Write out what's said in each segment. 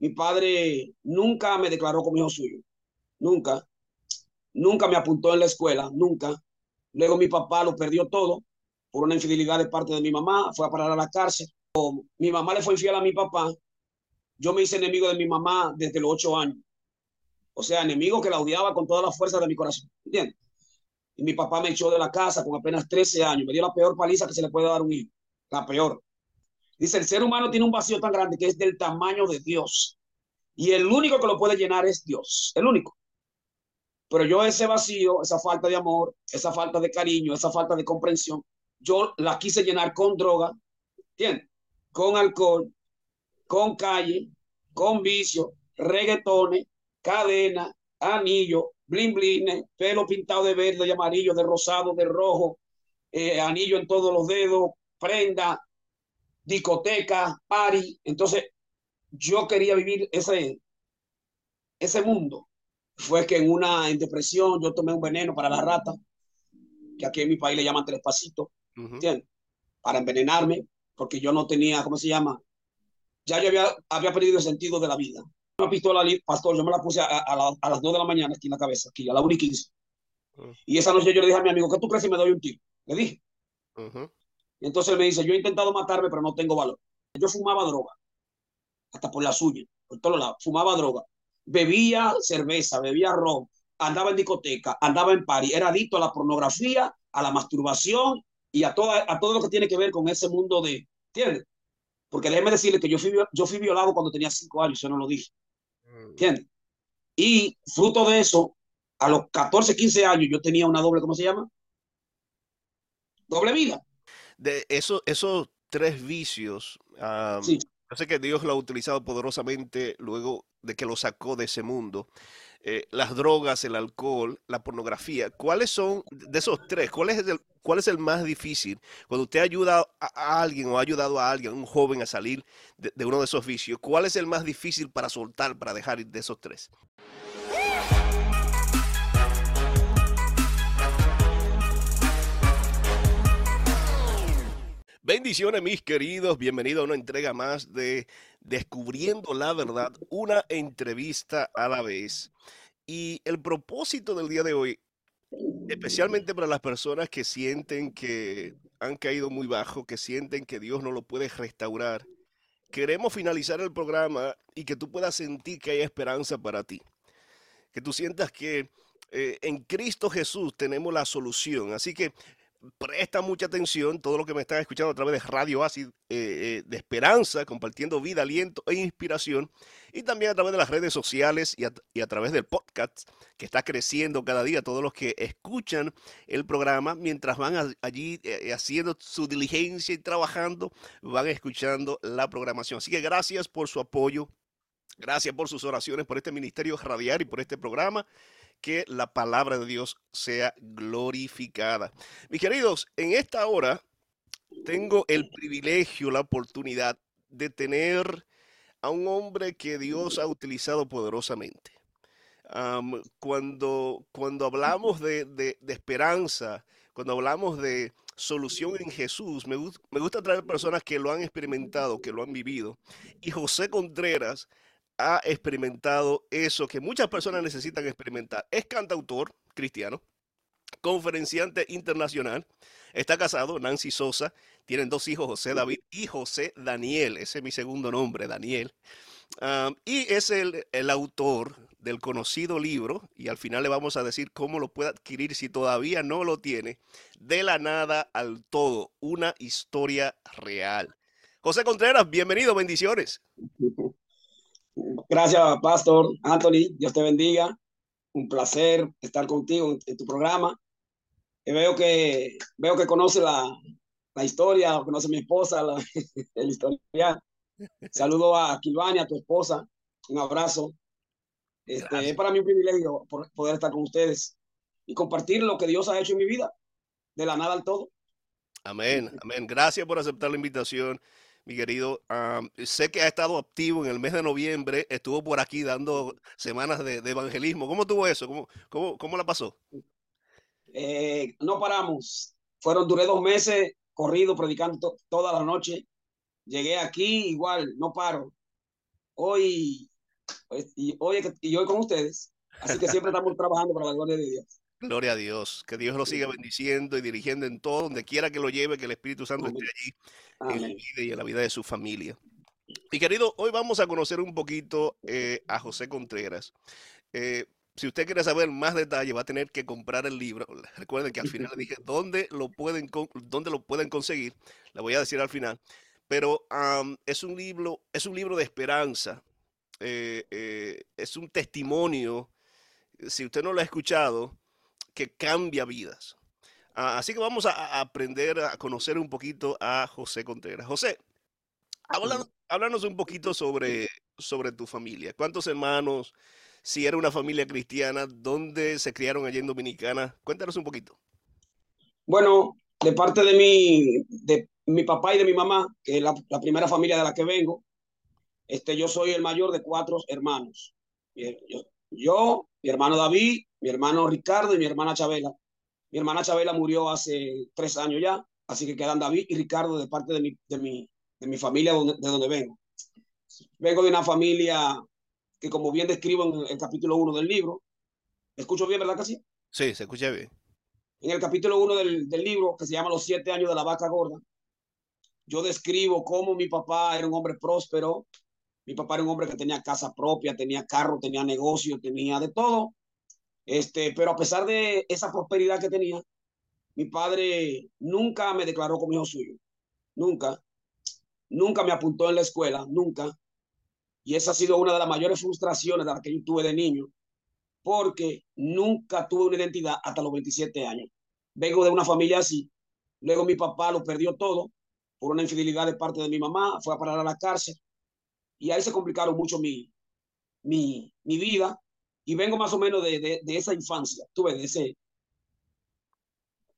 Mi padre nunca me declaró como hijo suyo, nunca, nunca me apuntó en la escuela, nunca. Luego mi papá lo perdió todo por una infidelidad de parte de mi mamá, fue a parar a la cárcel. Mi mamá le fue infiel a mi papá. Yo me hice enemigo de mi mamá desde los ocho años. O sea, enemigo que la odiaba con toda la fuerza de mi corazón. ¿Entiendes? Y mi papá me echó de la casa con apenas 13 años. Me dio la peor paliza que se le puede dar a un hijo. La peor. Dice, el ser humano tiene un vacío tan grande que es del tamaño de Dios. Y el único que lo puede llenar es Dios. El único. Pero yo ese vacío, esa falta de amor, esa falta de cariño, esa falta de comprensión, yo la quise llenar con droga. Con alcohol, con calle, con vicio, reggaetones, cadena, anillo, blin blin, pelo pintado de verde, de amarillo, de rosado, de rojo, eh, anillo en todos los dedos, prenda, discoteca, party. Entonces, yo quería vivir ese, ese mundo. Fue que en una en depresión yo tomé un veneno para la rata, que aquí en mi país le llaman tres pasitos, ¿entiendes? Para envenenarme, porque yo no tenía, ¿cómo se llama? Ya yo había, había perdido el sentido de la vida una pistola, pastor, yo me la puse a, a, las 2 de la mañana aquí en la cabeza, aquí a la 1 y 15. Y esa noche yo le dije a mi amigo, ¿qué tú crees si me doy un tiro? Le dije. Y entonces él me dice, yo he intentado matarme, pero no tengo valor. Yo fumaba droga, hasta por la suya, por todos lados, fumaba droga. Bebía cerveza, bebía ron, andaba en discoteca, andaba en party, era adicto a la pornografía, a la masturbación y a, toda, a todo lo que tiene que ver con ese mundo de, ¿entiendes? Porque déjeme decirle que yo fui, yo fui violado cuando tenía cinco años, yo no lo dije. ¿Entiendes? Y fruto de eso, a los 14, 15 años, yo tenía una doble, ¿cómo se llama? Doble vida. De eso, esos tres vicios, sí. yo sé que Dios lo ha utilizado poderosamente luego de que lo sacó de ese mundo. Eh, las drogas, el alcohol, la pornografía. ¿Cuáles son, de esos tres, cuál es el, cuál es el más difícil? Cuando usted ayuda a, alguien o ha ayudado a alguien, un joven, a salir de, de, uno de esos vicios, ¿cuál es el más difícil para soltar, para dejar de esos tres? Bendiciones mis queridos, bienvenido a una entrega más de Descubriendo la Verdad, una entrevista a la vez. Y el propósito del día de hoy, especialmente para las personas que sienten que han caído muy bajo, que sienten que Dios no lo puede restaurar, queremos finalizar el programa y que tú puedas sentir que hay esperanza para ti. Que tú sientas que eh, en Cristo Jesús tenemos la solución. Así que presta mucha atención, todo lo que me están escuchando a través de Radio Así eh, eh, de Esperanza, compartiendo vida, aliento e inspiración, y también a través de las redes sociales y a, través del podcast, que está creciendo cada día, todos los que escuchan el programa, mientras van allí eh, haciendo su diligencia y trabajando, van escuchando la programación. Así que gracias por su apoyo, gracias por sus oraciones, por este ministerio radial y por este programa que la palabra de Dios sea glorificada. Mis queridos, en esta hora tengo el privilegio, la oportunidad de tener a un hombre que Dios ha utilizado poderosamente. cuando, cuando hablamos de, esperanza, cuando hablamos de solución en Jesús, me gusta traer personas que lo han experimentado, que lo han vivido. Y José Contreras ha experimentado eso que muchas personas necesitan experimentar. Es cantautor cristiano, conferenciante internacional, está casado, Nancy Sosa, tienen dos hijos, José David y José Daniel, ese es mi segundo nombre, Daniel. y es el, el, autor del conocido libro, y al final le vamos a decir cómo lo puede adquirir si todavía no lo tiene, De la nada al todo, una historia real. José Contreras, bienvenido, bendiciones. Gracias, Pastor Anthony. Dios te bendiga. Un placer estar contigo en, tu programa. Y veo que veo que conoce la, la historia, conoce a mi esposa, la, el historial. Saludo a Kilvania, a tu esposa. Un abrazo. Este, es para mí un privilegio poder estar con ustedes y compartir lo que Dios ha hecho en mi vida, de la nada al todo. Amén, amén. Gracias por aceptar la invitación mi querido. sé que ha estado activo en el mes de noviembre, estuvo por aquí dando semanas de, evangelismo. ¿Cómo tuvo eso? ¿Cómo, cómo, cómo la pasó? Eh, no paramos. Fueron, duré dos meses corrido, predicando toda la noche. Llegué aquí igual, no paro. Hoy Pues, y hoy, y hoy con ustedes. Así que siempre estamos trabajando para la gloria de Dios. Gloria a Dios. Que Dios lo siga bendiciendo y dirigiendo en todo, donde quiera que lo lleve, que el Espíritu Santo esté allí en su vida y en la vida de su familia. Y querido, hoy vamos a conocer un poquito eh, a José Contreras. Eh, si usted quiere saber más detalles, va a tener que comprar el libro. Recuerden que al final le dije dónde lo pueden, dónde lo pueden conseguir. Le voy a decir al final. Pero es, un libro, es un libro de esperanza. Eh, es un testimonio. Si usted no lo ha escuchado, que cambia vidas. Ah, así que vamos a, aprender a conocer un poquito a José Contreras. José, háblanos, un poquito sobre, sobre tu familia. ¿Cuántos hermanos? Si era una familia cristiana, ¿dónde se criaron allí en Dominicana? Cuéntanos un poquito. Bueno, de parte de mi, de mi papá y de mi mamá, que es la, primera familia de la que vengo, este, yo soy el mayor de cuatro hermanos. Yo, yo, mi hermano David, mi hermano Ricardo y mi hermana Chabela. Mi hermana Chabela murió hace tres años ya, así que quedan David y Ricardo de parte de mi, de mi, de mi familia donde, de donde vengo. Vengo de una familia que, como bien describo en el capítulo 1 del libro, ¿me escucho bien, verdad que sí? Sí, se escucha bien. En el capítulo 1 del, del libro, que se llama Los siete años de la vaca gorda, yo describo cómo mi papá era un hombre próspero, mi papá era un hombre que tenía casa propia, tenía carro, tenía negocio, tenía de todo. Este, pero a pesar de esa prosperidad que tenía, mi padre nunca me declaró como hijo suyo. Nunca. Nunca me apuntó en la escuela, nunca. Y esa ha sido una de las mayores frustraciones de las que yo tuve de niño, porque nunca tuve una identidad hasta los 27 años. Vengo de una familia así. Luego mi papá lo perdió todo por una infidelidad de parte de mi mamá, fue a parar a la cárcel y ahí se complicaron mucho mi, mi, mi vida y vengo más o menos de, de, de esa infancia, tuve de ese,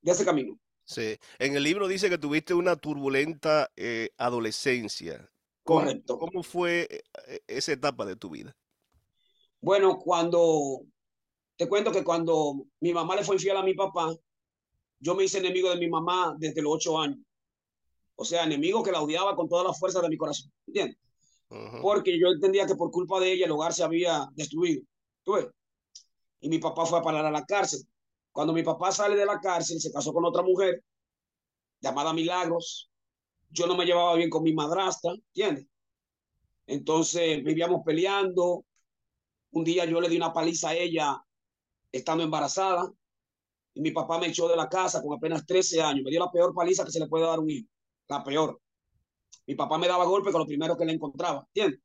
de ese camino. Sí, en el libro dice que tuviste una turbulenta eh, adolescencia. ¿Cómo, Correcto. ¿Cómo fue eh, esa etapa de tu vida? Bueno, cuando te cuento que cuando mi mamá le fue infiel a mi papá, yo me hice enemigo de mi mamá desde los ocho años. O sea, enemigo que la odiaba con toda la fuerza de mi corazón. ¿Entiendes? Porque yo entendía que por culpa de ella el hogar se había destruido. ¿Tú ves? Y mi papá fue a parar a la cárcel. Cuando mi papá sale de la cárcel, se casó con otra mujer llamada Milagros. Yo no me llevaba bien con mi madrastra, ¿entiendes? Entonces vivíamos peleando. Un día yo le di una paliza a ella estando embarazada y mi papá me echó de la casa con apenas 13 años. Me dio la peor paliza que se le puede dar a un hijo. La peor. Mi papá me daba golpe con lo primero que le encontraba, ¿entiendes?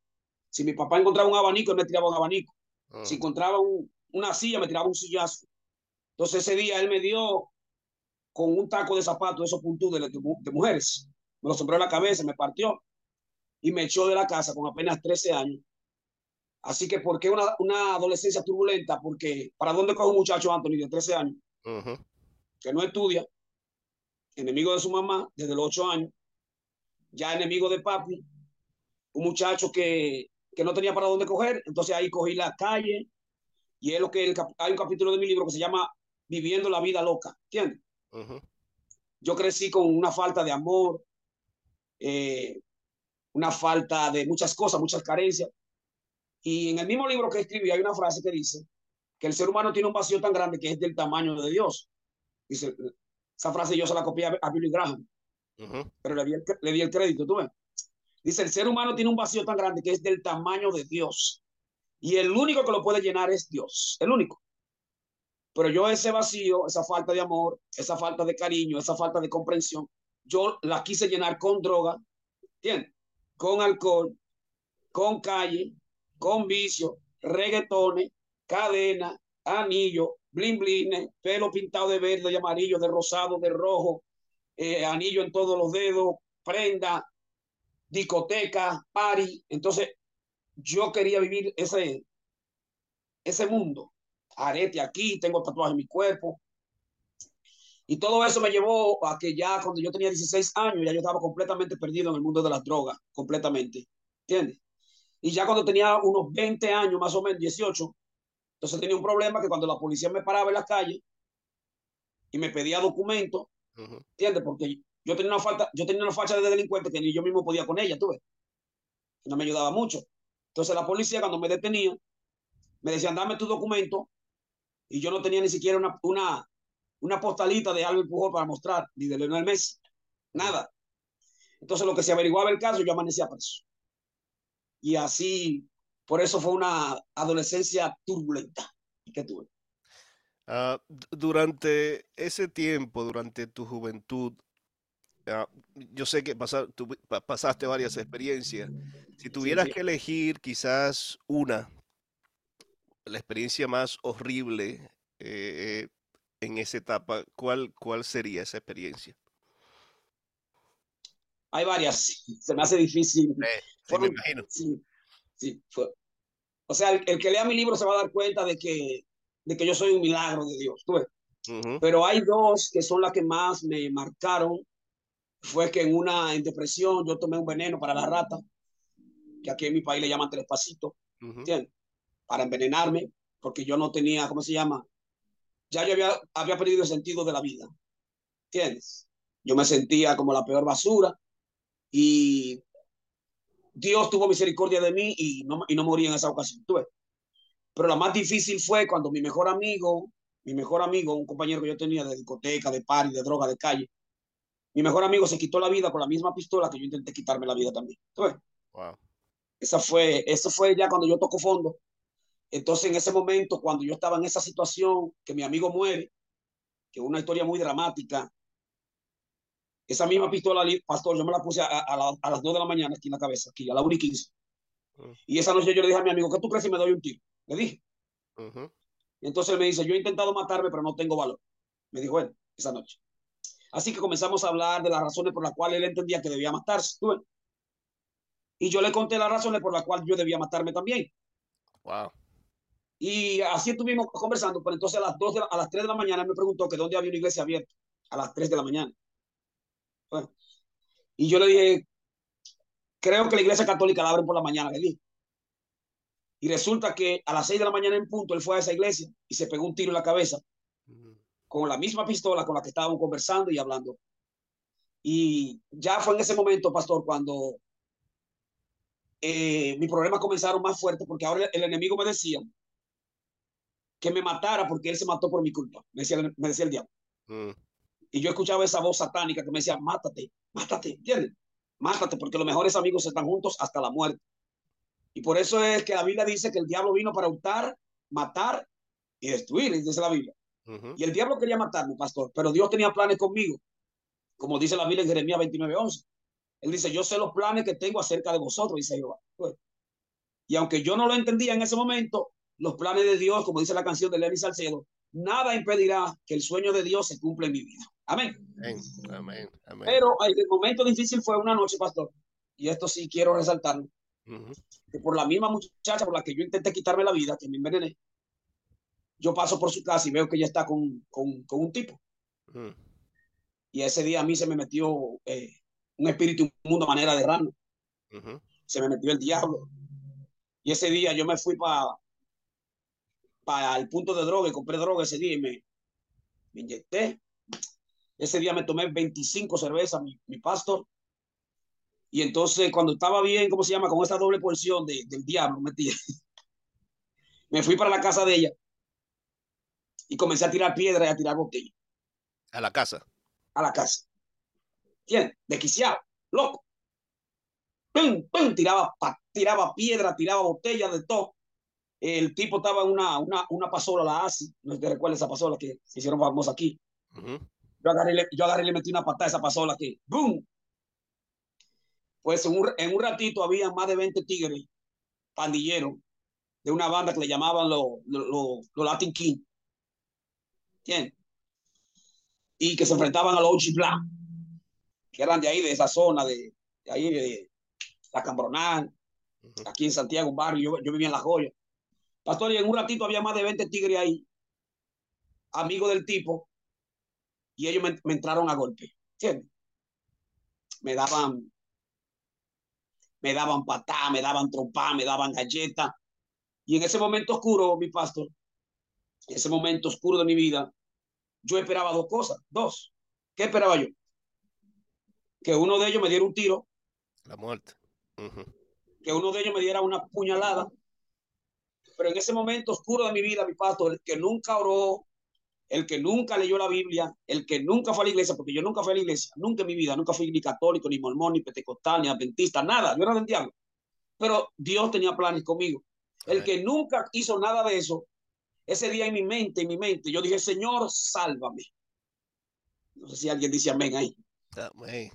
Si mi papá encontraba un abanico, él me tiraba un abanico. Ah. Si encontraba un, una silla, me tiraba un sillazo. Entonces ese día él me dio con un taco de zapatos, esos puntos de, de, mujeres. Me lo sombró en la cabeza, me partió y me echó de la casa con apenas 13 años. Así que, ¿por qué una, una adolescencia turbulenta? Porque, ¿para dónde coge un muchacho, Anthony, de 13 años? Que no estudia, enemigo de su mamá desde los 8 años, ya enemigo de papi, un muchacho que, que no tenía para dónde coger, entonces ahí cogí la calle y es lo que hay un capítulo de mi libro que se llama Viviendo la vida loca, ¿entiendes? Yo crecí con una falta de amor, eh, una falta de muchas cosas, muchas carencias. Y en el mismo libro que escribí hay una frase que dice que el ser humano tiene un vacío tan grande que es del tamaño de Dios. Dice, esa frase yo se la copié a Billy Graham pero le di, el, le di el crédito, tú ves. Dice, el ser humano tiene un vacío tan grande que es del tamaño de Dios. Y el único que lo puede llenar es Dios, el único. Pero yo ese vacío, esa falta de amor, esa falta de cariño, esa falta de comprensión, yo la quise llenar con droga. Con alcohol, con calle, con vicio, reggaetones, cadena, anillo, blin blin, pelo pintado de verde, de amarillo, de rosado, de rojo, eh, anillo en todos los dedos, prenda, discoteca, party. Entonces, yo quería vivir ese, ese mundo. Arete aquí, tengo tatuajes en mi cuerpo. Y todo eso me llevó a que ya cuando yo tenía 16 años, ya yo estaba completamente perdido en el mundo de las drogas, completamente. ¿Entiendes? Y ya cuando tenía unos 20 años, más o menos 18, entonces tenía un problema que cuando la policía me paraba en la calle y me pedía documentos, ¿Entiendes? Porque yo tenía una falta, yo tenía una falta de delincuente que ni yo mismo podía con ella, tú ves. No me ayudaba mucho. Entonces la policía cuando me detenía, me decían, dame tu documento, y yo no tenía ni siquiera una, una, una postalita de Albert Pujol para mostrar, ni de Leonel Messi, nada. Entonces lo que se averiguaba el caso, yo amanecía preso. Y así, por eso fue una adolescencia turbulenta que tuve. Uh, durante ese tiempo, durante tu juventud, uh, yo sé que tú pasaste varias experiencias. Si tuvieras sí, sí. que elegir quizás una, la experiencia más horrible eh, en esa etapa, ¿cuál, ¿cuál sería esa experiencia? Hay varias, se me hace difícil. Eh, sí, me imagino. Sí, sí, fue. O sea, el, el, que lea mi libro se va a dar cuenta de que de que yo soy un milagro de Dios. ¿tú ves? Uh -huh. Pero hay dos que son las que más me marcaron. Fue que en una en depresión yo tomé un veneno para la rata, que aquí en mi país le llaman tres pasitos, uh -huh. ¿entiendes? Para envenenarme, porque yo no tenía, ¿cómo se llama? Ya yo había, había perdido el sentido de la vida, ¿entiendes? Yo me sentía como la peor basura y Dios tuvo misericordia de mí y no, y no morí en esa ocasión. ¿tú ves? Pero la más difícil fue cuando mi mejor amigo, mi mejor amigo, un compañero que yo tenía de discoteca, de party, de droga, de calle, mi mejor amigo se quitó la vida con la misma pistola que yo intenté quitarme la vida también. ¿Sabes? Wow. Esa fue, eso fue ya cuando yo toco fondo. Entonces, en ese momento, cuando yo estaba en esa situación, que mi amigo muere, que es una historia muy dramática, esa misma pistola, pastor, yo me la puse a, a, la, a las 2 de la mañana aquí en la cabeza, aquí a la 1 y 15. Uh. Y esa noche yo le dije a mi amigo, ¿qué tú crees si me doy un tiro? Le dije. Uh -huh. Y entonces él me dice, yo he intentado matarme, pero no tengo valor. Me dijo él, esa noche. Así que comenzamos a hablar de las razones por las cuales él entendía que debía matarse. ¿tú Y yo le conté las razones por las cuales yo debía matarme también. Wow. Y así estuvimos conversando, pero entonces a las, 2 de la, a las 3 de la mañana él me preguntó que dónde había una iglesia abierta. A las 3 de la mañana. Bueno, y yo le dije, creo que la iglesia católica la abren por la mañana, le dije. Y resulta que a las 6 de la mañana en punto él fue a esa iglesia y se pegó un tiro en la cabeza con la misma pistola con la que estábamos conversando y hablando. Y ya fue en ese momento, pastor, cuando eh, mis problemas comenzaron más fuertes porque ahora el, enemigo me decía que me matara porque él se mató por mi culpa, me decía, me decía el diablo. Mm. Y yo escuchaba esa voz satánica que me decía, mátate, mátate, ¿entiendes? Mátate porque los mejores amigos están juntos hasta la muerte. Y por eso es que la Biblia dice que el diablo vino para hurtar, matar y destruir, dice la Biblia. Uh -huh. Y el diablo quería matarme, pastor, pero Dios tenía planes conmigo. Como dice la Biblia en Jeremías 29, 11. Él dice, yo sé los planes que tengo acerca de vosotros, dice Jehová. Y aunque yo no lo entendía en ese momento, los planes de Dios, como dice la canción de Lenny Salcedo, nada impedirá que el sueño de Dios se cumpla en mi vida. Amén. Amén. Amén. Amén. Pero el momento difícil fue una noche, pastor. Y esto sí quiero resaltarlo. Uh -huh. Que por la misma muchacha por la que yo intenté quitarme la vida, que me envenené, yo paso por su casa y veo que ella está con, con, con un tipo. Uh -huh. Y ese día a mí se me metió eh, un espíritu inmundo a manera de rano. Uh -huh. Se me metió el diablo. Y ese día yo me fui para para el punto de droga y compré droga ese día y me, me inyecté. Ese día me tomé 25 cervezas, mi, mi, pastor. Y entonces, cuando estaba bien, ¿cómo se llama? Con esa doble porción de, del diablo, metí. me fui para la casa de ella y comencé a tirar piedra y a tirar botella. ¿A la casa? A la casa. ¿Quién? Desquiciado, loco. ¡Pum, pum! Tiraba, tiraba piedra, tiraba botella, de todo el tipo estaba en una, una, una pasola, la ASI, no te recuerdas esa pasola que se hicieron famosa aquí. Uh -huh. yo, agarré, yo agarré y le metí una patada a esa pasola aquí. ¡Bum! Pues en un, en un ratito había más de 20 tigres pandilleros de una banda que le llamaban los lo, lo, lo Latin King. ¿Entiendes? Y que se enfrentaban a los Ochi Black, que eran de ahí, de esa zona, de, de ahí, de la Cambronal, uh -huh. aquí en Santiago, un barrio, yo, yo vivía en La Joya. Pastor, y en un ratito había más de 20 tigres ahí, amigos del tipo, y ellos me, me entraron a golpe. ¿Entiendes? Me daban, me daban patá, me daban trompa, me daban galleta. Y en ese momento oscuro, mi pastor, en ese momento oscuro de mi vida, yo esperaba dos cosas, dos. ¿Qué esperaba yo? Que uno de ellos me diera un tiro. La muerte. Uh -huh. que uno de ellos me diera una puñalada. Pero en ese momento oscuro de mi vida, mi pastor, el que nunca oró, el que nunca leyó la Biblia, el que nunca fue a la iglesia, porque yo nunca fui a la iglesia, nunca en mi vida, nunca fui ni católico, ni mormón, ni pentecostal, ni adventista, nada, yo era del diablo. Pero Dios tenía planes conmigo. El que nunca hizo nada de eso, ese día en mi mente, en mi mente, yo dije, Señor, sálvame. No sé si alguien dice amén ahí. Amén.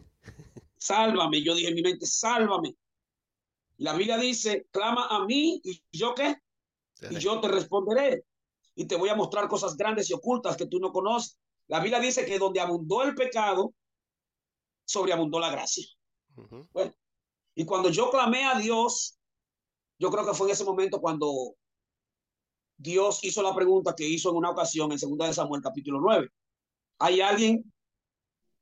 Sálvame. Yo dije en mi mente, sálvame. La Biblia dice, clama a mí y yo qué? Y yo te responderé. Y te voy a mostrar cosas grandes y ocultas que tú no conoces. La Biblia dice que donde abundó el pecado, sobreabundó la gracia. Bueno, y cuando yo clamé a Dios, yo creo que fue en ese momento cuando Dios hizo la pregunta que hizo en una ocasión en segunda de Samuel capítulo 9. ¿Hay alguien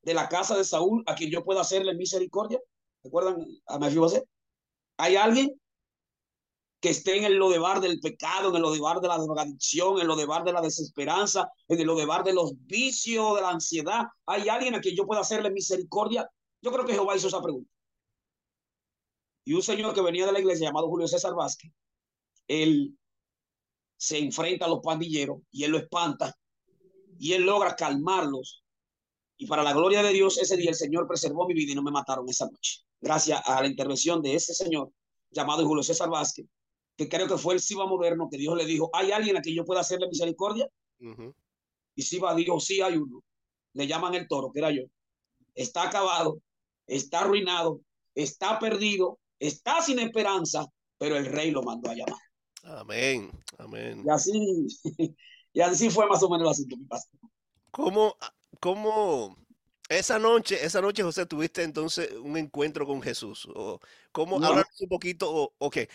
de la casa de Saúl a quien yo pueda hacerle misericordia? ¿Recuerdan a Mefiboset? ¿Hay alguien que esté en el lodebar del pecado, en el lodebar de la drogadicción, en el lodebar de la desesperanza, en el lodebar de los vicios, de la ansiedad? ¿Hay alguien a quien yo pueda hacerle misericordia? Yo creo que Jehová hizo esa pregunta. Y un señor que venía de la iglesia llamado Julio César Vázquez, él se enfrenta a los pandilleros y él lo espanta y él logra calmarlos. Y para la gloria de Dios, ese día el Señor preservó mi vida y no me mataron esa noche. Gracias a la intervención de ese señor llamado Julio César Vázquez, que creo que fue el Siba moderno, que Dios le dijo, ¿hay alguien a quien yo pueda hacerle misericordia? Y Siba dijo, sí hay uno. Le llaman el toro, que era yo. Está acabado, está arruinado, está perdido, está sin esperanza, pero el rey lo mandó a llamar. Amén, amén. Y así, y así fue más o menos el asunto. ¿Cómo, cómo esa noche, esa noche, José, tuviste entonces un encuentro con Jesús? ¿O ¿Cómo, háblanos un poquito, o, okay,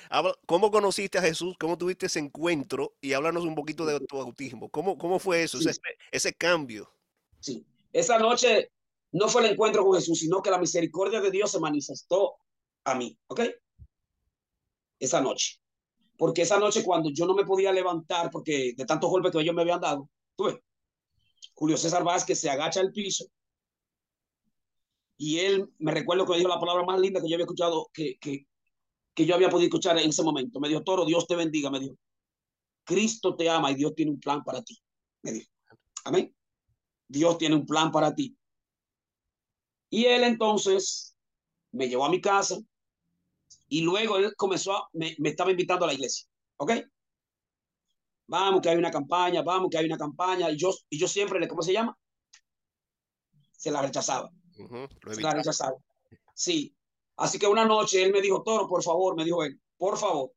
¿cómo conociste a Jesús? ¿Cómo tuviste ese encuentro? Y háblanos un poquito de tu bautismo. ¿Cómo, cómo fue eso, ese, ese cambio? Sí, esa noche no fue el encuentro con Jesús, sino que la misericordia de Dios se manifestó a mí, ¿ok? Esa noche porque esa noche cuando yo no me podía levantar, porque de tantos golpes que ellos me habían dado, tuve, Julio César Vázquez se agacha al piso y él, me recuerdo que dijo la palabra más linda que yo había escuchado, que, que, que yo había podido escuchar en ese momento. Me dijo, Toro, Dios te bendiga, me dijo. Cristo te ama y Dios tiene un plan para ti. Me dijo, amén. Dios tiene un plan para ti. Y él entonces me llevó a mi casa, y luego él comenzó a, me, estaba invitando a la iglesia, ¿ok? Vamos, que hay una campaña, vamos, que hay una campaña. Y yo, y yo siempre, ¿cómo se llama? Se la rechazaba. La. Sí. Así que una noche él me dijo, Toro, por favor, me dijo él, por favor,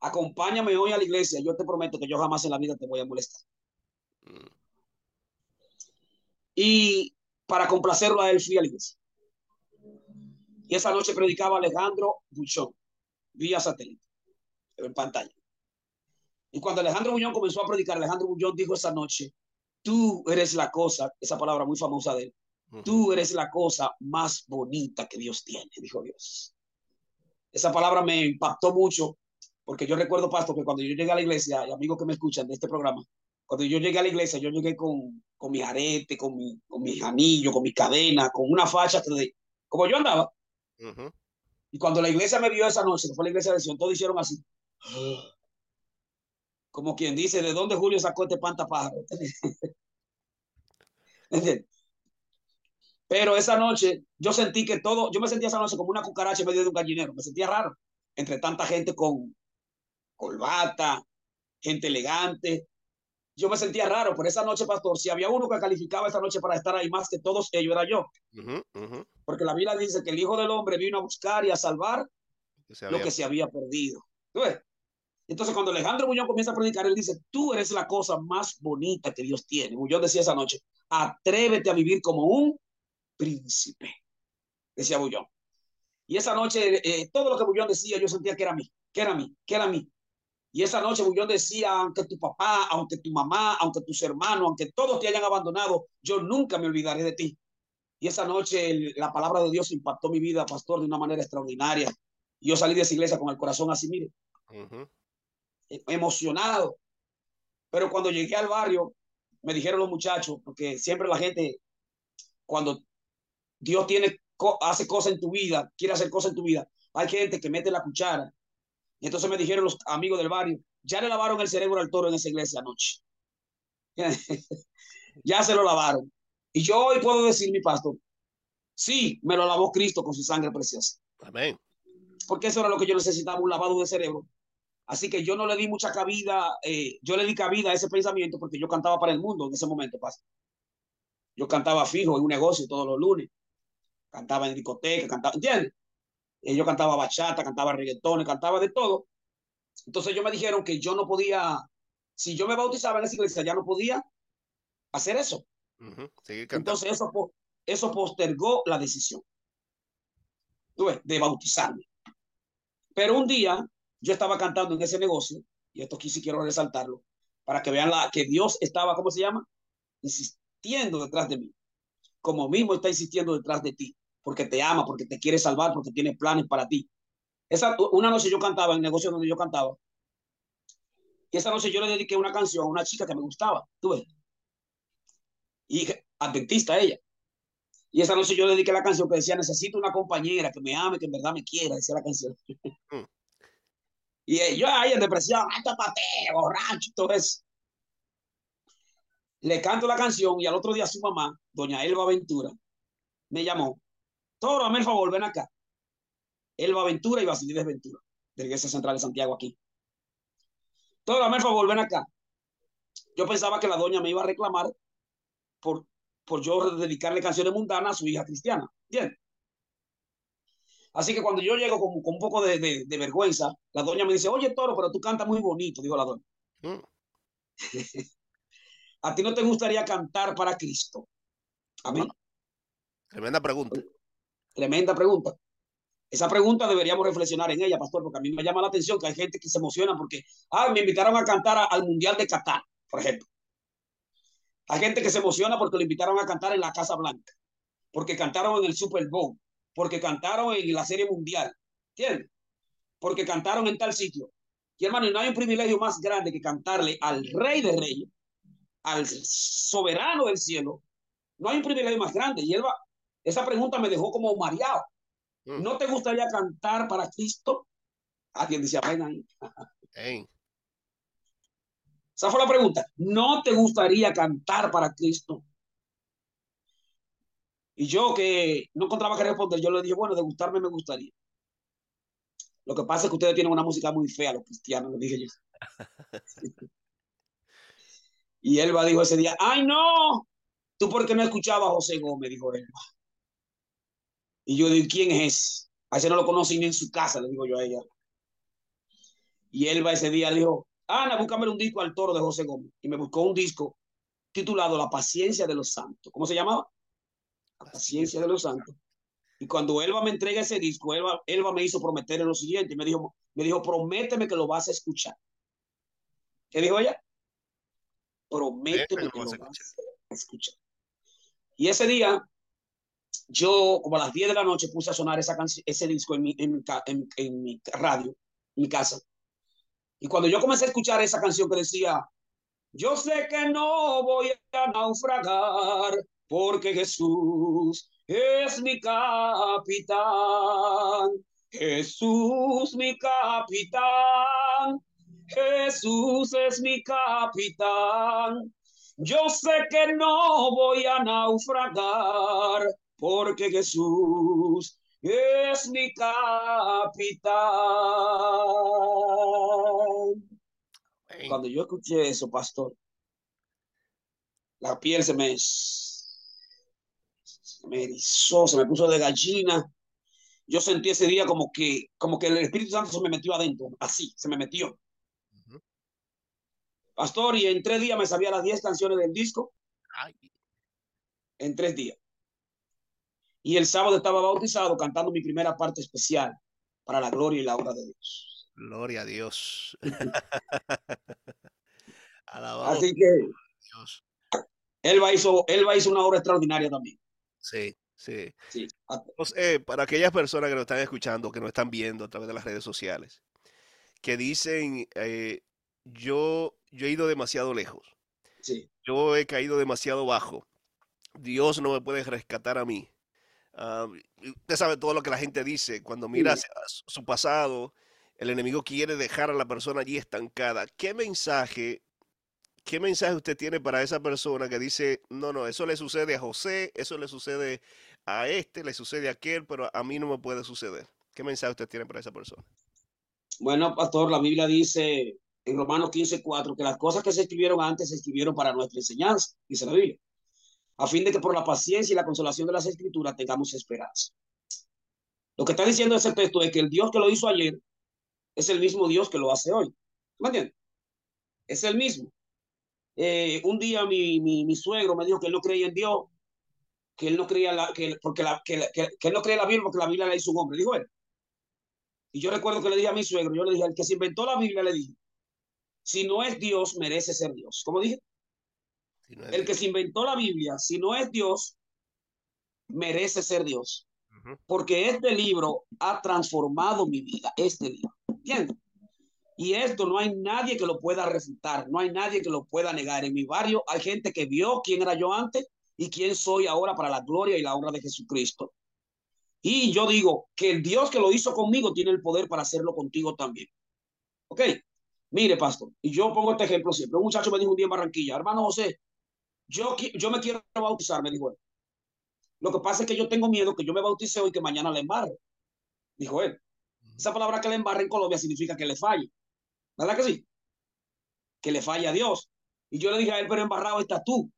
acompáñame hoy a la iglesia. Yo te prometo que yo jamás en la vida te voy a molestar. Mm. Y para complacerlo a él fui a la iglesia. Y esa noche predicaba Alejandro Buchón, vía satélite, en pantalla. Y cuando Alejandro Buñón comenzó a predicar, Alejandro Buñón dijo esa noche, tú eres la cosa, esa palabra muy famosa de él, tú eres la cosa más bonita que Dios tiene, dijo Dios. Esa palabra me impactó mucho, porque yo recuerdo, pastor, que cuando yo llegué a la iglesia, y amigos que me escuchan de este programa, cuando yo llegué a la iglesia, yo llegué con, con mi arete, con mi, con mis anillos, con mi cadena, con una facha, de, como yo andaba, y cuando la iglesia me vio esa noche, que fue la iglesia de Sion, todos hicieron así. Como quien dice, ¿de dónde Julio sacó este pantapájaro? Pero esa noche yo sentí que todo, yo me sentía esa noche como una cucaracha en medio de un gallinero, me sentía raro, entre tanta gente con colbata, gente elegante, yo me sentía raro, por esa noche, pastor, si había uno que calificaba esa noche para estar ahí más que todos ellos, era yo. Porque la Biblia dice que el Hijo del Hombre vino a buscar y a salvar lo que se había perdido. Entonces, cuando Alejandro Bullón comienza a predicar, él dice, tú eres la cosa más bonita que Dios tiene. Bullón decía esa noche, atrévete a vivir como un príncipe, decía Bullón. Y esa noche, eh, todo lo que Bullón decía, yo sentía que era mí, que era mí, que era mí. Y esa noche yo decía, aunque tu papá, aunque tu mamá, aunque tus hermanos, aunque todos te hayan abandonado, yo nunca me olvidaré de ti. Y esa noche la palabra de Dios impactó mi vida, pastor, de una manera extraordinaria. Y yo salí de esa iglesia con el corazón así, mire, e, emocionado. Pero cuando llegué al barrio, me dijeron los muchachos, porque siempre la gente, cuando Dios tiene, hace cosas en tu vida, quiere hacer cosas en tu vida, hay gente que mete la cuchara. Y entonces me dijeron los amigos del barrio, ya le lavaron el cerebro al toro en esa iglesia anoche. ya se lo lavaron. Y yo hoy puedo decir, mi pastor, sí, me lo lavó Cristo con su sangre preciosa. Amén. Porque eso era lo que yo necesitaba, un lavado de cerebro. Así que yo no le di mucha cabida, eh, yo le di cabida a ese pensamiento porque yo cantaba para el mundo en ese momento, pastor. Yo cantaba fijo en un negocio todos los lunes. Cantaba en discoteca, cantaba, ¿entiendes? Eh, yo cantaba bachata, cantaba reggaetón, cantaba de todo. Entonces ellos me dijeron que yo no podía, si yo me bautizaba en esa iglesia, ya no podía hacer eso. Entonces eso, eso postergó la decisión de bautizarme. Pero un día yo estaba cantando en ese negocio, y esto aquí sí quiero resaltarlo, para que vean la, que Dios estaba, ¿cómo se llama? Insistiendo detrás de mí, como mismo está insistiendo detrás de ti, porque te ama, porque te quiere salvar, porque tiene planes para ti. Esa, una noche yo cantaba en el negocio donde yo cantaba, y esa noche yo le dediqué una canción a una chica que me gustaba, tú ves, y adventista ella. Y esa noche yo le dediqué la canción que decía, necesito una compañera que me ame, que en verdad me quiera, decía la canción. Mm. y yo ahí en depresión, pate, borracho, todo eso. Le canto la canción y al otro día su mamá, doña Elba Ventura, me llamó. Toro, a el favor, ven acá. Elba Ventura y Basilides Ventura, de la Iglesia Central de Santiago aquí. Toro, a el favor, ven acá. Yo pensaba que la doña me iba a reclamar por, por yo dedicarle canciones mundanas a su hija cristiana. Bien. Así que cuando yo llego con, con un poco de, de, vergüenza, la doña me dice, oye, Toro, pero tú cantas muy bonito, dijo la doña. Mm. ¿A ti no te gustaría cantar para Cristo? Amén. Tremenda pregunta. Tremenda pregunta. Esa pregunta deberíamos reflexionar en ella, pastor, porque a mí me llama la atención que hay gente que se emociona porque, ah, me invitaron a cantar al Mundial de Qatar, por ejemplo. Hay gente que se emociona porque lo invitaron a cantar en la Casa Blanca, porque cantaron en el Super Bowl, porque cantaron en la Serie Mundial, ¿entiendes? Porque cantaron en tal sitio. Y hermano, no hay un privilegio más grande que cantarle al Rey de Reyes, al soberano del cielo. No hay un privilegio más grande. Y él va, esa pregunta me dejó como mareado. Mm. ¿No te gustaría cantar para Cristo? Alguien decía, ven ahí. Esa fue la pregunta. ¿No te gustaría cantar para Cristo? Y yo que no encontraba que responder, yo le dije, bueno, de gustarme me gustaría. Lo que pasa es que ustedes tienen una música muy fea, los cristianos, le dije yo. y Elba dijo ese día, ay no, tú por qué no escuchabas a José Gómez, dijo Elba. Y yo digo, ¿quién es? A ese no lo conocí ni en su casa, le digo yo a ella. Y Elba ese día dijo, Ana, búscame un disco al toro de José Gómez. Y me buscó un disco titulado La paciencia de los santos. ¿Cómo se llamaba? La paciencia de los santos. Y cuando Elba me entrega ese disco, Elba, Elba me hizo prometer lo siguiente. Me dijo, me dijo, prométeme que lo vas a escuchar. ¿Qué dijo ella? Prométeme que lo vas a escuchar. Y ese día, yo como a las 10 de la noche puse a sonar esa ese disco en mi, en mi radio, en mi casa. Y cuando yo comencé a escuchar esa canción que decía, yo sé que no voy a naufragar porque Jesús es mi capitán. Jesús mi capitán. Jesús es mi capitán. Yo sé que no voy a naufragar porque Jesús es mi capitán. Cuando yo escuché eso, pastor, la piel se me, se me erizó, se me puso de gallina. Yo sentí ese día como que, como que el Espíritu Santo se me metió adentro, así, se me metió. Pastor, y en tres días me sabía las diez canciones del disco. En tres días. Y el sábado estaba bautizado cantando mi primera parte especial para la gloria y la obra de Dios. Gloria a Dios. Así que Dios. Él, va hizo, él va hizo una obra extraordinaria también. Sí, sí. sí. Eh, para aquellas personas que nos están escuchando, que nos están viendo a través de las redes sociales, que dicen, eh, yo, yo he ido demasiado lejos. Sí. Yo he caído demasiado bajo. Dios no me puede rescatar a mí Ah, usted sabe todo lo que la gente dice cuando mira su pasado, el enemigo quiere dejar a la persona allí estancada. ¿Qué mensaje, qué mensaje usted tiene para esa persona que dice, no, no, eso le sucede a José, eso le sucede a este, le sucede a aquel, pero a mí no me puede suceder? ¿Qué mensaje usted tiene para esa persona? Bueno, pastor, la Biblia dice en Romanos 15:4 que las cosas que se escribieron antes se escribieron para nuestra enseñanza, dice la Biblia a fin de que por la paciencia y la consolación de las escrituras tengamos esperanza. Lo que está diciendo ese texto es que el Dios que lo hizo ayer es el mismo Dios que lo hace hoy. ¿Me entiendes? Es el mismo. Eh, un día mi, mi, suegro me dijo que él no creía en Dios, que él no creía la, que, porque la, que, que, él no creía la Biblia porque la Biblia la hizo un hombre, dijo él. Y yo recuerdo que le dije a mi suegro, yo le dije, al que se inventó la Biblia, le dije, si no es Dios, merece ser Dios. ¿Cómo dije? El que se inventó la Biblia, si no es Dios, merece ser Dios. Porque este libro ha transformado mi vida, este libro. ¿Entiendes? Y esto no hay nadie que lo pueda refutar, no hay nadie que lo pueda negar. En mi barrio hay gente que vio quién era yo antes y quién soy ahora para la gloria y la honra de Jesucristo. Y yo digo que el Dios que lo hizo conmigo tiene el poder para hacerlo contigo también. ¿Ok? Mire, pastor, y yo pongo este ejemplo siempre. Un muchacho me dijo un día en Barranquilla, hermano José, yo, yo me quiero bautizar, me dijo él. Lo que pasa es que yo tengo miedo que yo me bautice hoy y que mañana le embarre. Dijo él. Esa palabra que le embarre en Colombia significa que le falle. ¿Verdad que sí? Que le falle a Dios. Y yo le dije a él, pero embarrado estás tú.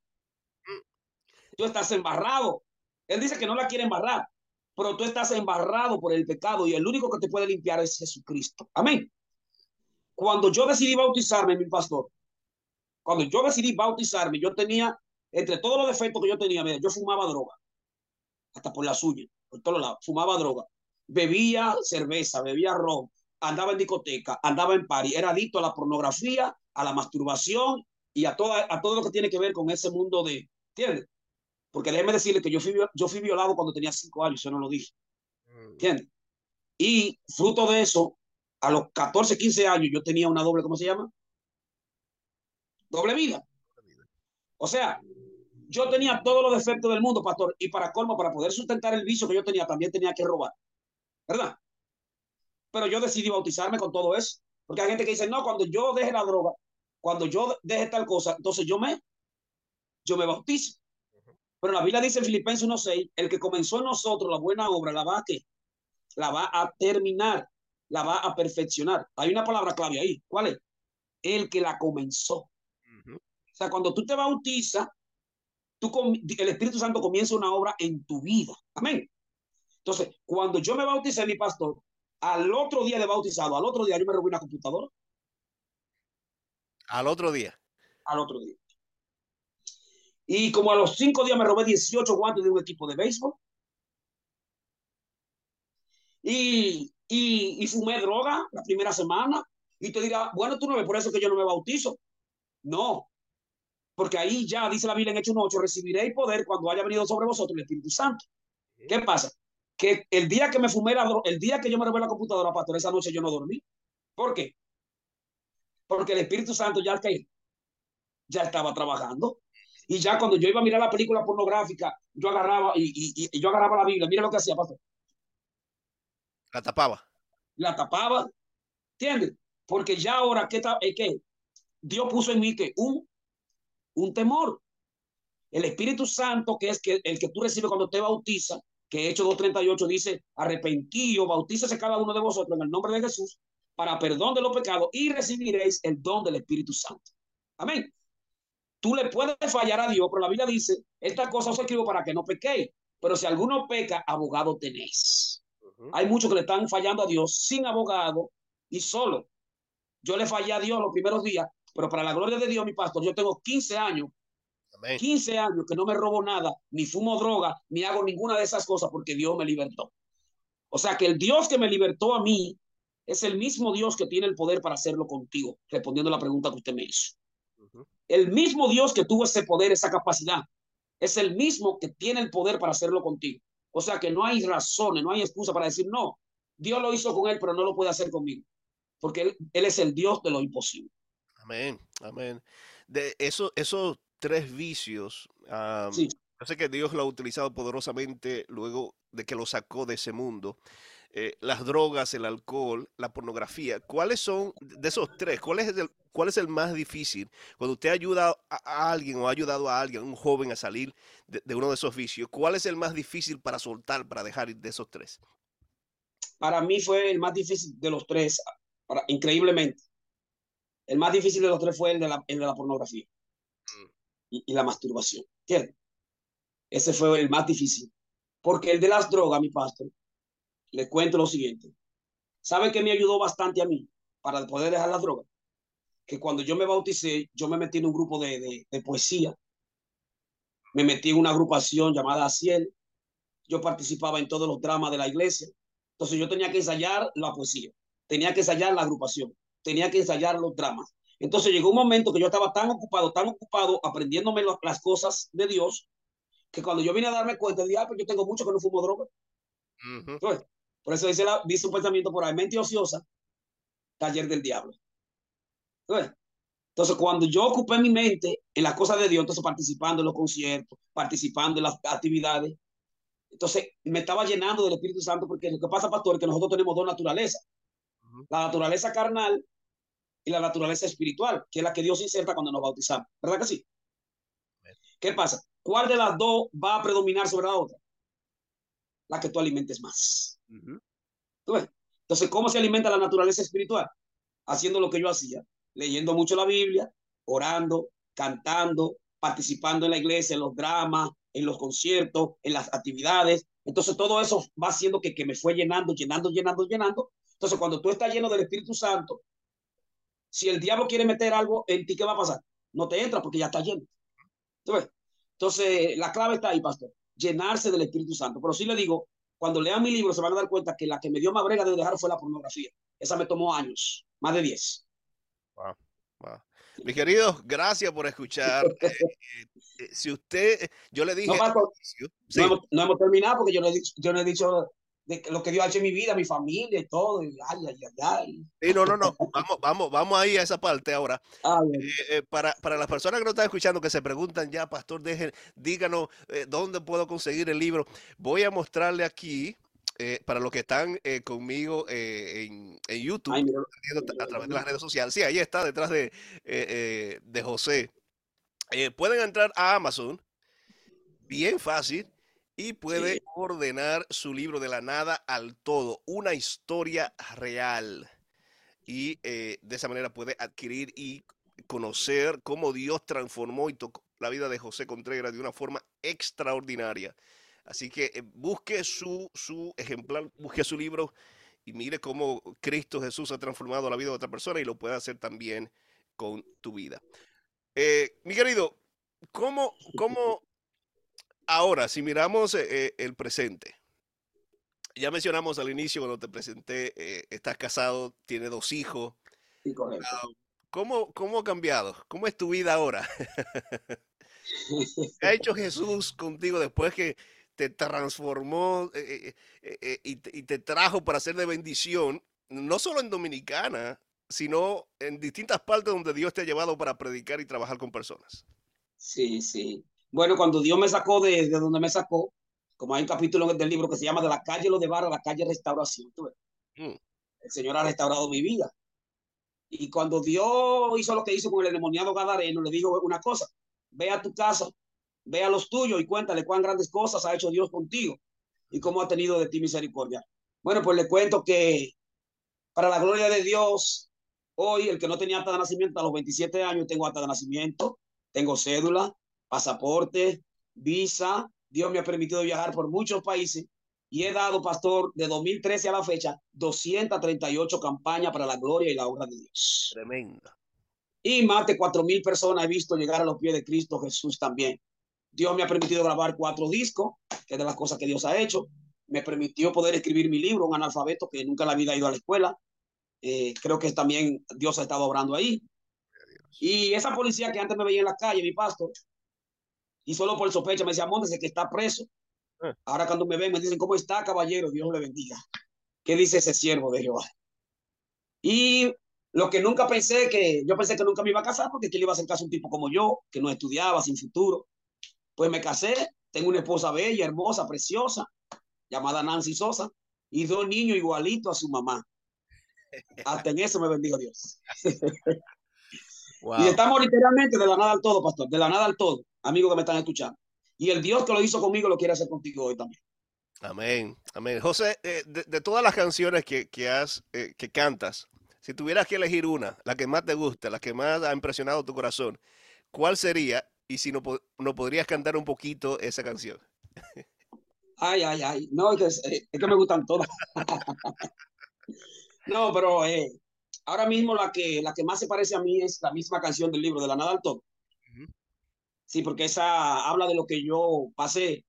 Tú estás embarrado. Él dice que no la quiere embarrar, pero tú estás embarrado por el pecado y el único que te puede limpiar es Jesucristo. Amén. Cuando yo decidí bautizarme, mi pastor, cuando yo decidí bautizarme, yo tenía, entre todos los defectos que yo tenía, yo fumaba droga, hasta por la suya, por todos lados, fumaba droga, bebía cerveza, bebía ron, andaba en discoteca, andaba en party, era adicto a la pornografía, a la masturbación y a, toda, a todo lo que tiene que ver con ese mundo de, ¿entiendes? Porque déjeme decirle que yo fui, yo fui violado cuando tenía cinco años, yo no lo dije, mm. ¿entiendes? Y fruto de eso, a los 14, 15 años, yo tenía una doble, ¿cómo se llama? doble vida. O sea, yo tenía todos los defectos del mundo, pastor, y para colmo, para poder sustentar el vicio que yo tenía, también tenía que robar. ¿Verdad? Pero yo decidí bautizarme con todo eso. Porque hay gente que dice, no, cuando yo deje la droga, cuando yo deje tal cosa, entonces yo me, yo me bautizo. Pero la Biblia dice en Filipenses 1.6, el que comenzó en nosotros la buena obra, la va a que La va a terminar, la va a perfeccionar. Hay una palabra clave ahí. ¿Cuál es? El que la comenzó. O sea, cuando tú te bautizas, tú, el Espíritu Santo comienza una obra en tu vida. Amén. Entonces, cuando yo me bauticé, mi pastor, al otro día de bautizado, al otro día yo me robé una computadora. Al otro día. Al otro día. Y como a los cinco días me robé 18 guantes de un equipo de béisbol. Y, y, y fumé droga la primera semana. Y te dirá, bueno, tú no ves por eso que yo no me bautizo. No, porque ahí ya dice la Biblia en Hechos 1.8, recibiréis poder cuando haya venido sobre vosotros el Espíritu Santo. ¿Qué pasa? Que el día que me fumé la, el día que yo me robé la computadora, pastor, esa noche yo no dormí. ¿Por qué? Porque el Espíritu Santo ya, ya estaba trabajando. Y ya cuando yo iba a mirar la película pornográfica, yo agarraba y, yo agarraba la Biblia. Mira lo que hacía, pastor. La tapaba. La tapaba. ¿Entiendes? Porque ya ahora, ¿qué, es que Dios puso en mí que un un temor. El Espíritu Santo, que es que, el que tú recibes cuando te bautiza, que Hechos 2.38 dice, arrepentío, bautícese cada uno de vosotros en el nombre de Jesús para perdón de los pecados y recibiréis el don del Espíritu Santo. Amén. Tú le puedes fallar a Dios, pero la Biblia dice, esta cosa os escribo para que no pequéis. Pero si alguno peca, abogado tenéis. Hay muchos que le están fallando a Dios sin abogado y solo. Yo le fallé a Dios los primeros días pero para la gloria de Dios, mi pastor, yo tengo 15 años, 15 años que no me robo nada, ni fumo droga, ni hago ninguna de esas cosas porque Dios me libertó. O sea que el Dios que me libertó a mí es el mismo Dios que tiene el poder para hacerlo contigo, respondiendo a la pregunta que usted me hizo. El mismo Dios que tuvo ese poder, esa capacidad, es el mismo que tiene el poder para hacerlo contigo. O sea que no hay razones, no hay excusa para decir, no, Dios lo hizo con él, pero no lo puede hacer conmigo, porque él, él es el Dios de lo imposible. Amén, amén. De eso, esos tres vicios, yo sé que Dios lo ha utilizado poderosamente luego de que lo sacó de ese mundo. Eh, las drogas, el alcohol, la pornografía. ¿Cuáles son de esos tres? ¿Cuál es el, cuál es el más difícil? Cuando usted ayuda a, alguien o ha ayudado a alguien, un joven a salir de, uno de esos vicios, ¿cuál es el más difícil para soltar, para dejar de esos tres? Para mí fue el más difícil de los tres, increíblemente. El más difícil de los tres fue el de la, de la pornografía mm. y, la masturbación. Ese fue el más difícil. Porque el de las drogas, mi pastor, le cuento lo siguiente. ¿Sabe que me ayudó bastante a mí para poder dejar las drogas? Que cuando yo me bauticé, yo me metí en un grupo de, de, poesía. Me metí en una agrupación llamada Ciel. Yo participaba en todos los dramas de la iglesia. Entonces yo tenía que ensayar la poesía, tenía que ensayar la agrupación, tenía que ensayar los dramas. Entonces llegó un momento que yo estaba tan ocupado, tan ocupado aprendiéndome las cosas de Dios, que cuando yo vine a darme cuenta, dije, ah, pues yo tengo mucho que no fumo droga. Por eso dice, la, dice un pensamiento por ahí, mente ociosa, taller del diablo. Entonces, cuando yo ocupé mi mente en las cosas de Dios, entonces participando en los conciertos, participando en las actividades, entonces me estaba llenando del Espíritu Santo, porque lo que pasa, pastor, es que nosotros tenemos dos naturalezas. La naturaleza carnal y la naturaleza espiritual, que es la que Dios inserta cuando nos bautizamos. ¿Verdad que sí? ¿Qué pasa? ¿Cuál de las dos va a predominar sobre la otra? La que tú alimentes más. Entonces, ¿cómo se alimenta la naturaleza espiritual? Haciendo lo que yo hacía, leyendo mucho la Biblia, orando, cantando, participando en la iglesia, en los dramas, en los conciertos, en las actividades. Entonces, todo eso va haciendo que, que me fue llenando, llenando, llenando, llenando. Entonces, cuando tú estás lleno del Espíritu Santo, si el diablo quiere meter algo en ti, ¿qué va a pasar? No te entra porque ya está lleno. Entonces, la clave está ahí, pastor, llenarse del Espíritu Santo. Pero sí le digo, cuando lean mi libro se van a dar cuenta que la que me dio más brega de dejar fue la pornografía. Esa me tomó años, más de 10. Wow, wow. Mis queridos, gracias por escuchar. Eh, eh, si usted, yo le dije... No, no, hemos, terminado porque yo no he dicho, yo no he dicho de lo que Dios ha hecho en mi vida, mi familia y todo. Y ay, ay, ay, Sí, no, no, no. Vamos, vamos, vamos ahí a esa parte ahora. Eh, eh, para, para las personas que no están escuchando, que se preguntan ya, pastor, dejen, díganos eh, dónde puedo conseguir el libro. Voy a mostrarle aquí. para los que están conmigo en, en, YouTube, a través de las redes sociales. Sí, ahí está, detrás de, de José. pueden entrar a Amazon, bien fácil, y puede ordenar su libro de la nada al todo, una historia real. Y eh, de esa manera puede adquirir y conocer cómo Dios transformó y tocó la vida de José Contreras de una forma extraordinaria. Así que eh, busque su, su ejemplar, busque su libro y mire cómo Cristo Jesús ha transformado la vida de otra persona y lo puede hacer también con tu vida. Eh, mi querido, ¿cómo, cómo Ahora, si miramos eh, eh, el presente, ya mencionamos al inicio cuando te presenté, eh, estás casado, tienes dos hijos. Sí, correcto. ¿cómo, ¿Cómo ha cambiado? ¿Cómo es tu vida ahora? ¿Qué ha hecho Jesús contigo después que te transformó y, te trajo para ser de bendición, no solo en Dominicana, sino en distintas partes donde Dios te ha llevado para predicar y trabajar con personas? Sí, sí. Bueno, cuando Dios me sacó de, donde me sacó, como hay un capítulo del libro que se llama De la calle Lo de Barra a la calle Restauración, mm. el Señor ha restaurado mi vida. Y cuando Dios hizo lo que hizo con el endemoniado Gadareno, le dijo una cosa, ve a tu casa, ve a los tuyos y cuéntale cuán grandes cosas ha hecho Dios contigo y cómo ha tenido de ti misericordia. Bueno, pues le cuento que para la gloria de Dios, hoy el que no tenía acta de nacimiento a los 27 años, tengo acta de nacimiento, tengo cédula, pasaporte, visa. Dios me ha permitido viajar por muchos países y he dado, pastor, de 2013 a la fecha, 238 campañas para la gloria y la obra de Dios. Tremenda. Y más de 4 mil personas he visto llegar a los pies de Cristo Jesús también. Dios me ha permitido grabar cuatro discos, que es de las cosas que Dios ha hecho. Me permitió poder escribir mi libro, un analfabeto que nunca en la vida ha ido a la escuela. Eh, creo que también Dios ha estado obrando ahí. Y esa policía que antes me veía en la calle, mi pastor, y solo por sospecha me decía, Móndese que está preso. Ah. Ahora cuando me ven me dicen, ¿cómo está, caballero? Dios le bendiga. ¿Qué dice ese siervo de Jehová? Y lo que nunca pensé que, yo pensé que nunca me iba a casar porque que le iba a hacer caso a un tipo como yo, que no estudiaba, sin futuro. Pues me casé, tengo una esposa bella, hermosa, preciosa. llamada Nancy Sosa, y dos niños igualitos a su mamá. Hasta en eso me bendijo Dios. Y estamos literalmente de la nada al todo, pastor, de la nada al todo, amigos que me están escuchando. Y el Dios que lo hizo conmigo lo quiere hacer contigo hoy también. Amén, amén. José, eh, de, todas las canciones que, que has, eh, que cantas, si tuvieras que elegir una, la que más te gusta, la que más ha impresionado tu corazón, ¿cuál sería? Y si no, no podrías cantar un poquito esa canción. Ay, ay, ay. No, es que, es que me gustan todas. no, pero eh, ahora mismo la que, la que más se parece a mí es la misma canción del libro, de la nada al todo. Sí, porque esa habla de lo que yo pasé.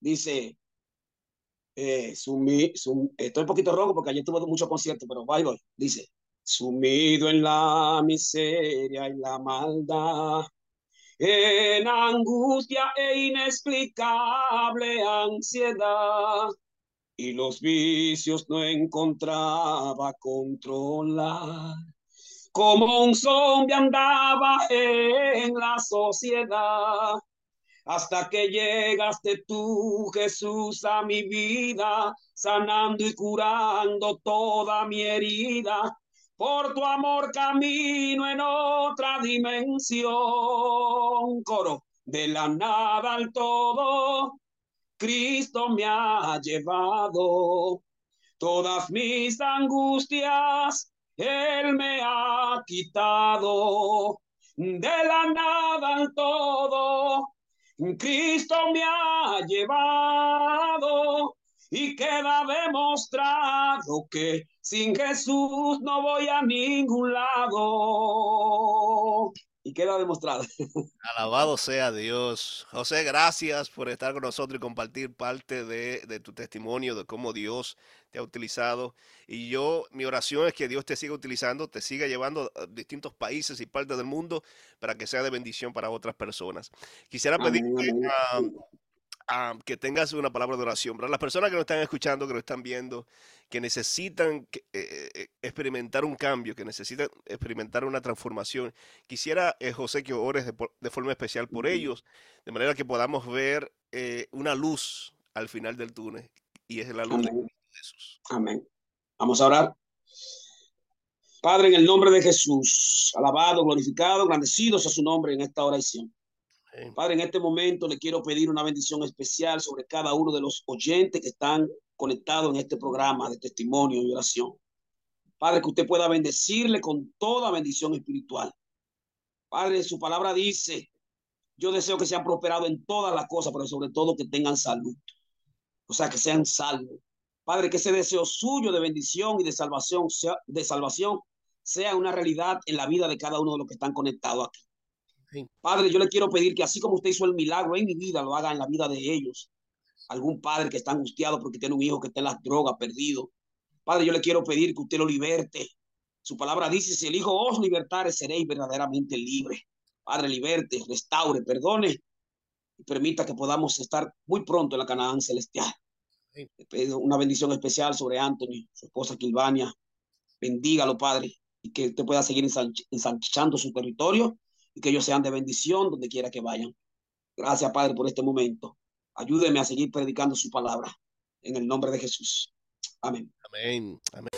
Dice, eh, sumi, estoy un poquito ronco porque ayer tuve muchos conciertos, pero bye, voy. Dice, sumido en la miseria y la maldad, en angustia e inexplicable ansiedad y los vicios no encontraba controlar. Como un zombie andaba en la sociedad, hasta que llegaste tú, Jesús, a mi vida, sanando y curando toda mi herida. Por tu amor camino en otra dimensión. Coro, de la nada al todo, Cristo me ha llevado todas mis angustias, Él me ha quitado de la nada al todo. Cristo me ha llevado y queda demostrado que sin Jesús no voy a ningún lado queda demostrado. Alabado sea Dios. José, gracias por estar con nosotros y compartir parte de, tu testimonio, de cómo Dios te ha utilizado. Y yo, mi oración es que Dios te siga utilizando, te siga llevando a distintos países y partes del mundo para que sea de bendición para otras personas. Quisiera pedirte que tengas una palabra de oración. Para las personas que nos están escuchando, que nos están viendo, que necesitan eh, eh, experimentar un cambio, que necesitan experimentar una transformación, quisiera, eh, José, que ores de, forma especial por ellos, de manera que podamos ver una luz al final del túnel, y es la luz de Jesús. Amén. Vamos a orar. Padre, en el nombre de Jesús, alabado, glorificado, agradecidos a su nombre en esta oración. Padre, en este momento le quiero pedir una bendición especial sobre cada uno de los oyentes que están conectados en este programa de testimonio y oración. Padre, que usted pueda bendecirle con toda bendición espiritual. Padre, su palabra dice, yo deseo que sean prosperados en todas las cosas, pero sobre todo que tengan salud. O sea, que sean salvos. Padre, que ese deseo suyo de bendición y de salvación, sea, de salvación sea una realidad en la vida de cada uno de los que están conectados aquí. Padre, yo le quiero pedir que así como usted hizo el milagro en mi vida, lo haga en la vida de ellos. Algún padre que está angustiado porque tiene un hijo que está en las drogas, perdido. Padre, yo le quiero pedir que usted lo liberte. Su palabra dice, si el Hijo os libertare, seréis verdaderamente libre. Padre, liberte, restaure, perdone y permita que podamos estar muy pronto en la Canaán celestial. Le pido una bendición especial sobre Anthony, su esposa Kilvania. Bendígalo, Padre, y que usted pueda seguir ensanchando su territorio y que ellos sean de bendición donde quiera que vayan. Gracias, Padre, por este momento. Ayúdeme a seguir predicando su palabra. En el nombre de Jesús. Amén. Amén. Amén.